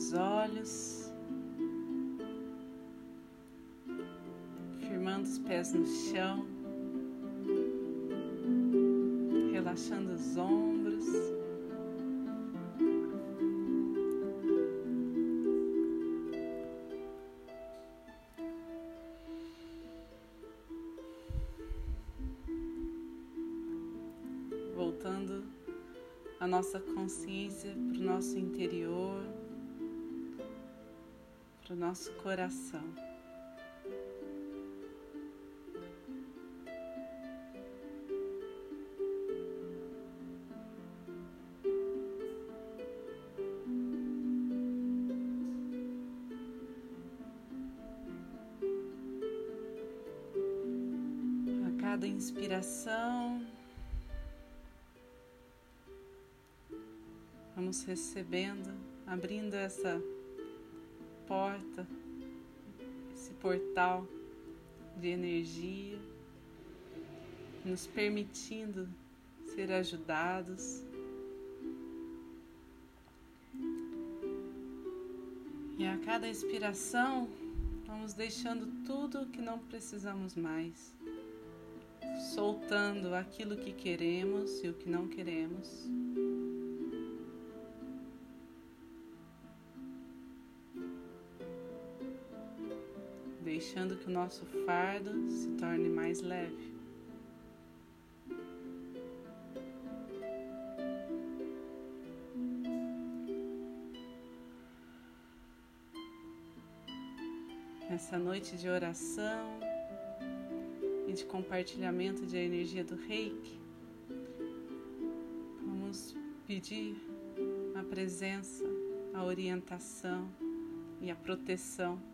os olhos, firmando os pés no chão, relaxando os ombros. Voltando a nossa consciência para o nosso interior, para o nosso coração. A cada inspiração, vamos recebendo, abrindo essa porta, esse portal de energia, nos permitindo ser ajudados. E a cada inspiração, vamos deixando tudo que não precisamos mais, soltando aquilo que queremos e o que não queremos. Deixando que o nosso fardo se torne mais leve. Nessa noite de oração e de compartilhamento de energia do reiki, vamos pedir a presença, a orientação e a proteção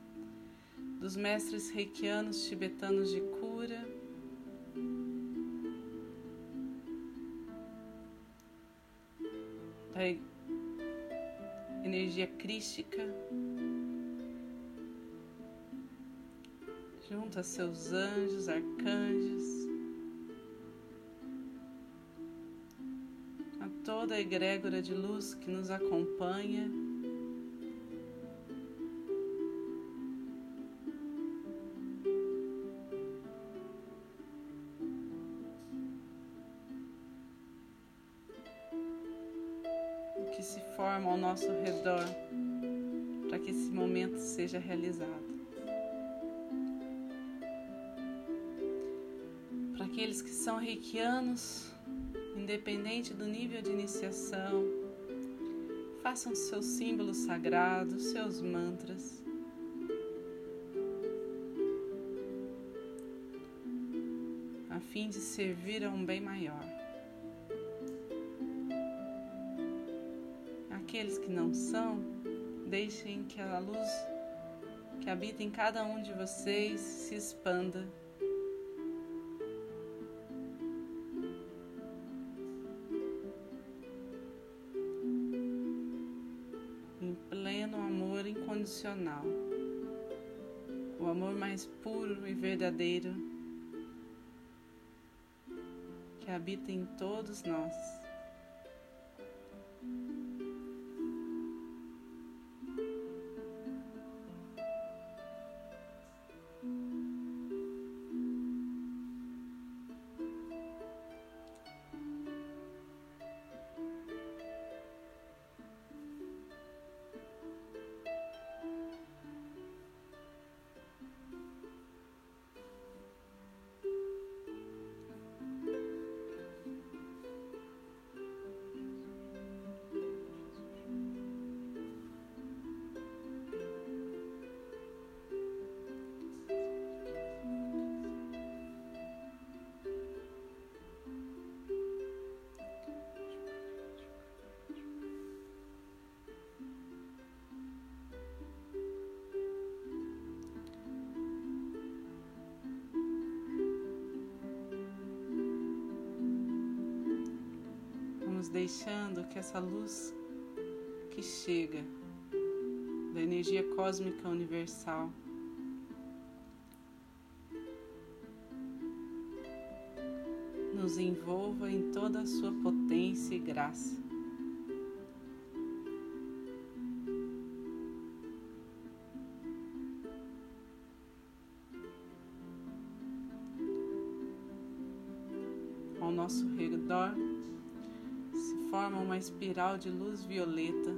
dos mestres reikianos tibetanos de cura, da energia crística, junto a seus anjos, arcanjos, a toda a egrégora de luz que nos acompanha. Que se forma ao nosso redor para que esse momento seja realizado. Para aqueles que são reikianos, independente do nível de iniciação, façam seus símbolos sagrados, seus mantras. A fim de servir a um bem maior. Aqueles que não são, deixem que a luz que habita em cada um de vocês se expanda. Em pleno amor incondicional, o amor mais puro e verdadeiro que habita em todos nós. Deixando que essa luz que chega da energia cósmica universal nos envolva em toda a sua potência e graça. Espiral de luz violeta,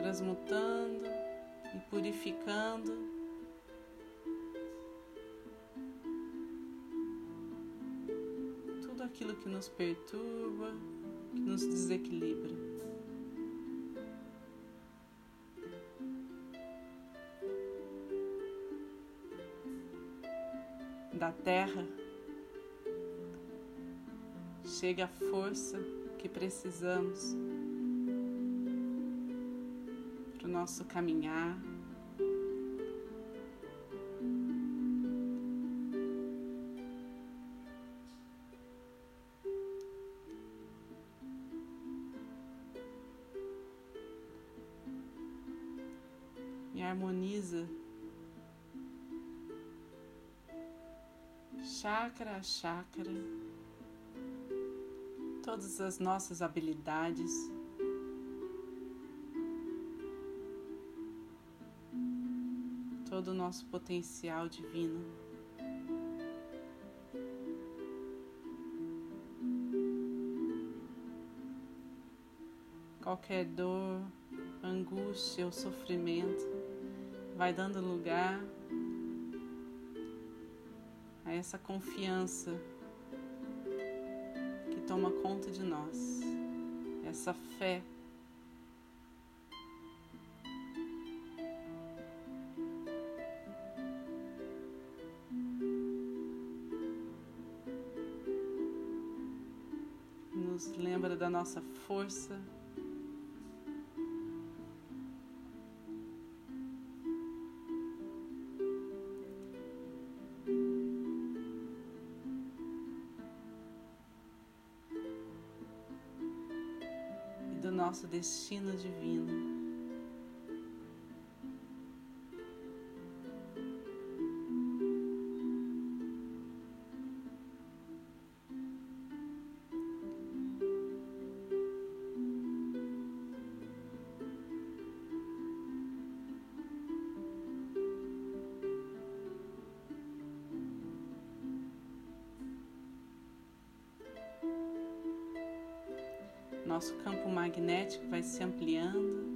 transmutando e purificando tudo aquilo que nos perturba, que nos desequilibra. da terra, chega a força que precisamos para o nosso caminhar. E harmoniza chakra a chakra, todas as nossas habilidades. Todo o nosso potencial divino. Qualquer dor, angústia ou sofrimento vai dando lugar a essa confiança toma conta de nós, essa fé. Nos lembra da nossa força. Nosso destino divino. Nosso campo magnético vai se ampliando.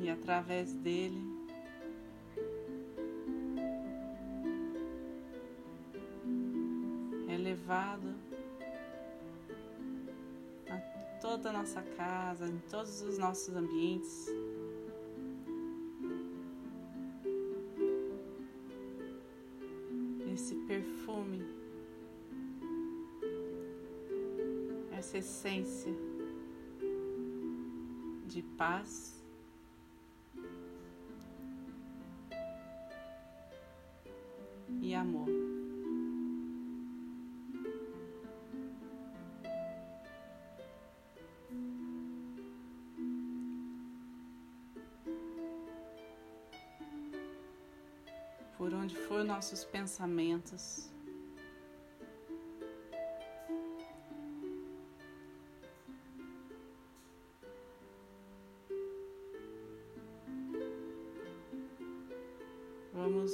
E através dele toda a nossa casa, em todos os nossos ambientes. Esse perfume, essa essência de paz. Onde for nossos pensamentos. Vamos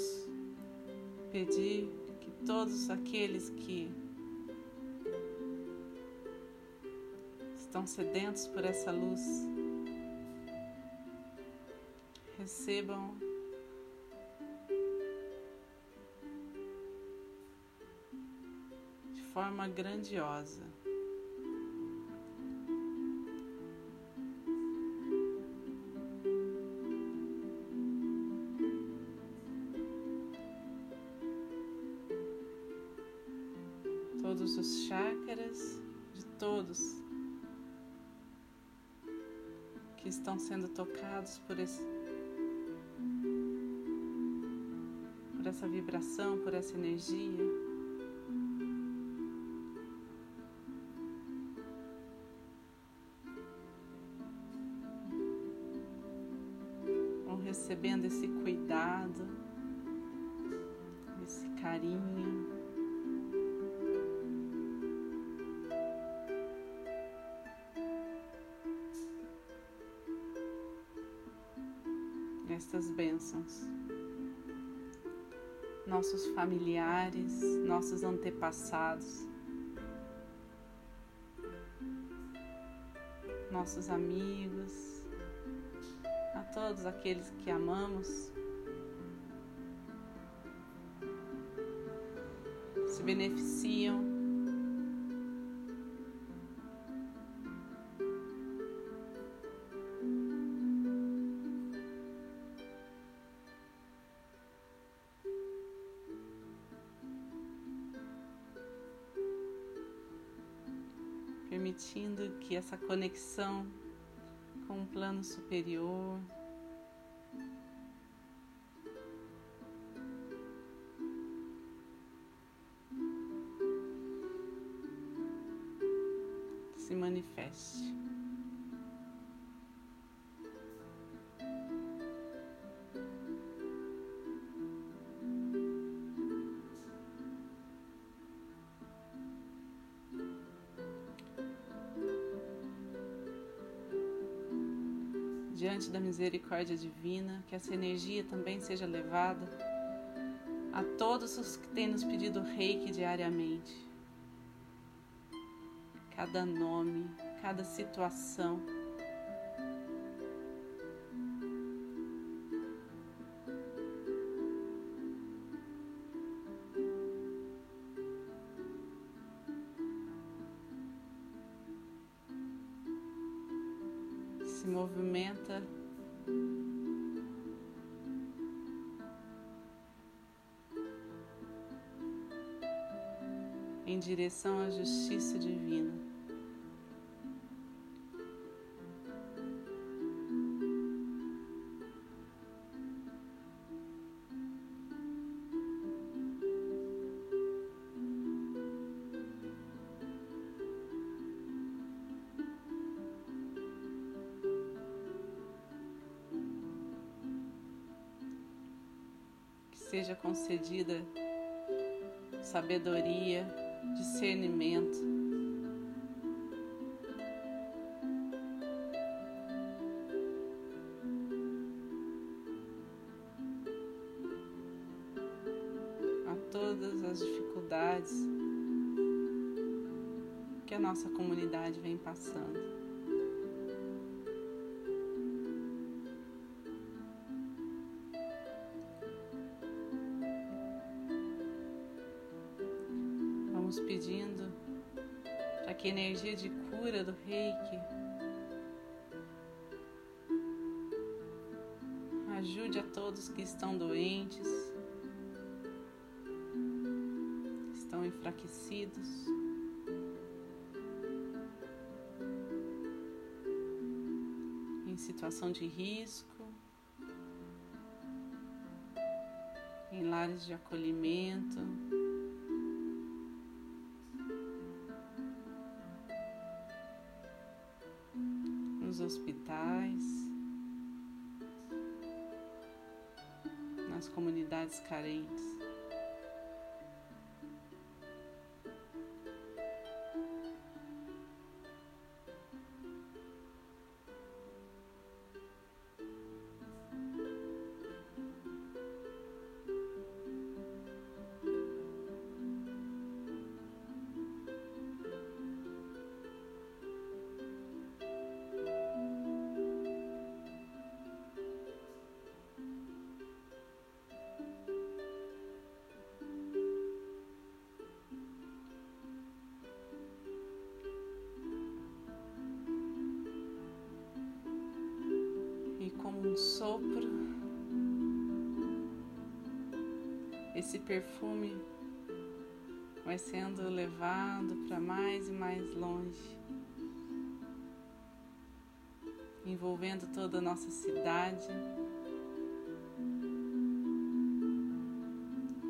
pedir que todos aqueles que estão sedentos por essa luz recebam forma grandiosa. Todos os chakras de todos que estão sendo tocados por esse por essa vibração, por essa energia. Recebendo esse cuidado, esse carinho. Estas bênçãos, nossos familiares, nossos antepassados, nossos amigos, todos aqueles que amamos. Se beneficiam. Permitindo que essa conexão com um plano superior manifeste. Diante da misericórdia divina, que essa energia também seja levada a todos os que têm nos pedido reiki diariamente cada nome, cada situação. Se movimenta em direção à justiça divina. Concedida sabedoria, discernimento. A todas as dificuldades que a nossa comunidade vem passando. Energia de cura do reiki ajude a todos que estão doentes, estão enfraquecidos. Em situação de risco, em lares de acolhimento. Sopro, esse perfume vai sendo levado para mais e mais longe, envolvendo toda a nossa cidade,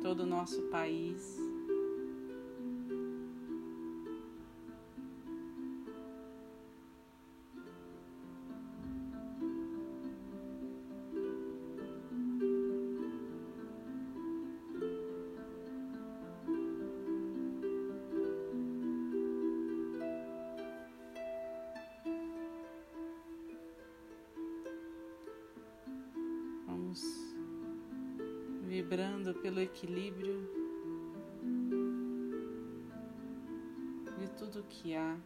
todo o nosso país. Equilíbrio de tudo que há.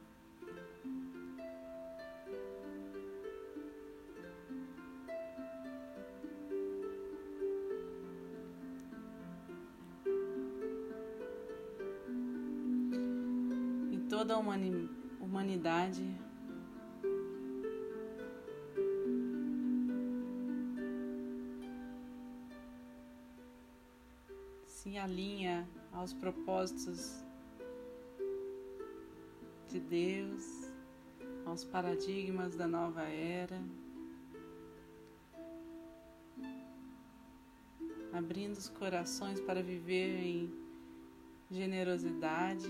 E toda a humanidade alinha aos propósitos de Deus, aos paradigmas da nova era, abrindo os corações para viver em generosidade.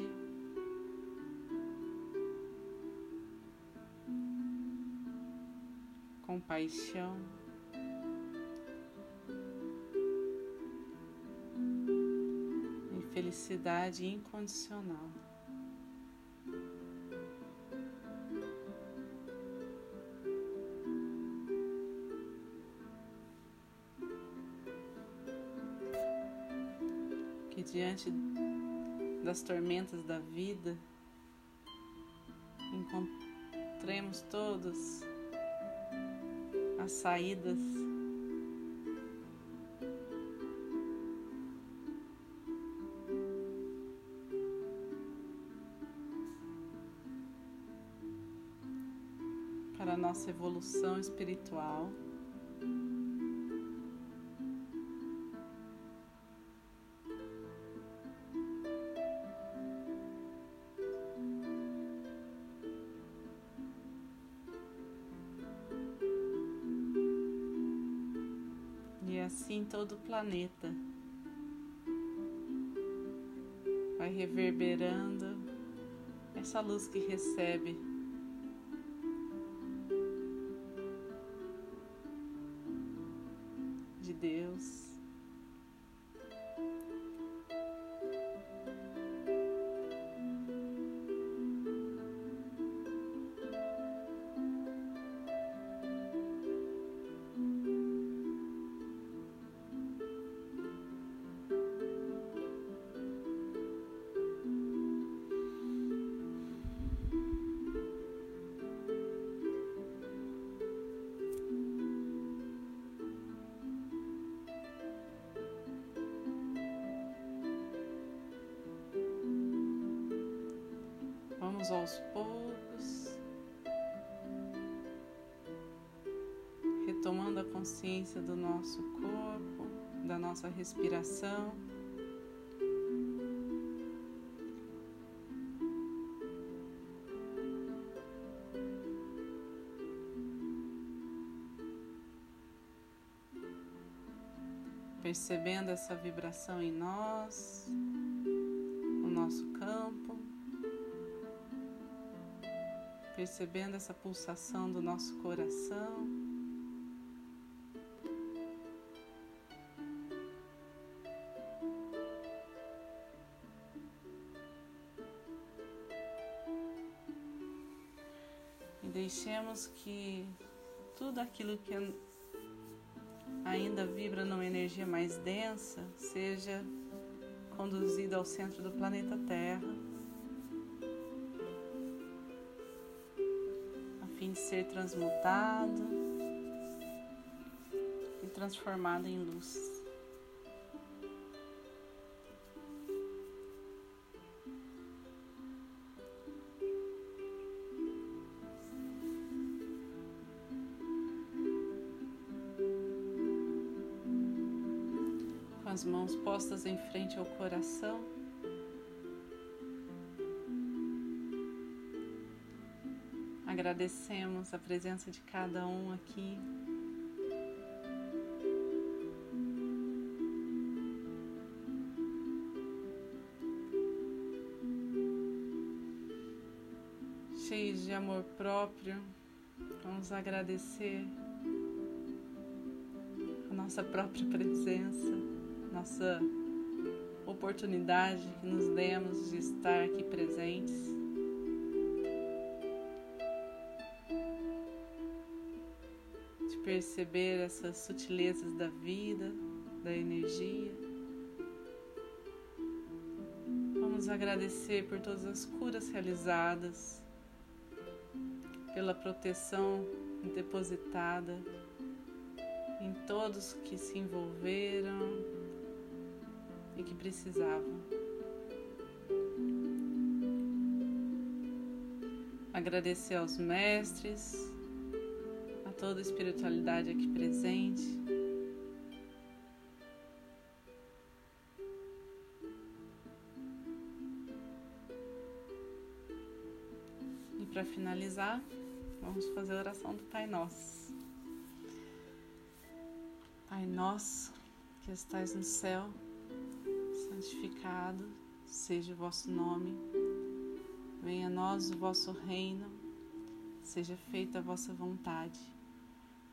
Compaixão. Felicidade incondicional. Que diante das tormentas da vida encontremos todos as saídas a nossa evolução espiritual. E assim todo o planeta vai reverberando essa luz que recebe Deus. Vamos aos poucos, retomando a consciência do nosso corpo, da nossa respiração. Percebendo essa vibração em nós, percebendo essa pulsação do nosso coração. E deixemos que tudo aquilo que ainda vibra numa energia mais densa seja conduzido ao centro do planeta Terra. Ser transmutado e transformado em luz. Com as mãos postas em frente ao coração. Agradecemos a presença de cada um aqui. Cheios de amor próprio, vamos agradecer a nossa própria presença, nossa oportunidade que nos demos de estar aqui presentes. Perceber essas sutilezas da vida, da energia. Vamos agradecer por todas as curas realizadas, pela proteção depositada em todos que se envolveram e que precisavam. Agradecer aos mestres, toda a espiritualidade aqui presente. E para finalizar, vamos fazer a oração do Pai Nosso. Pai nosso que estais no céu, santificado seja o vosso nome. Venha a nós o vosso reino. Seja feita a vossa vontade,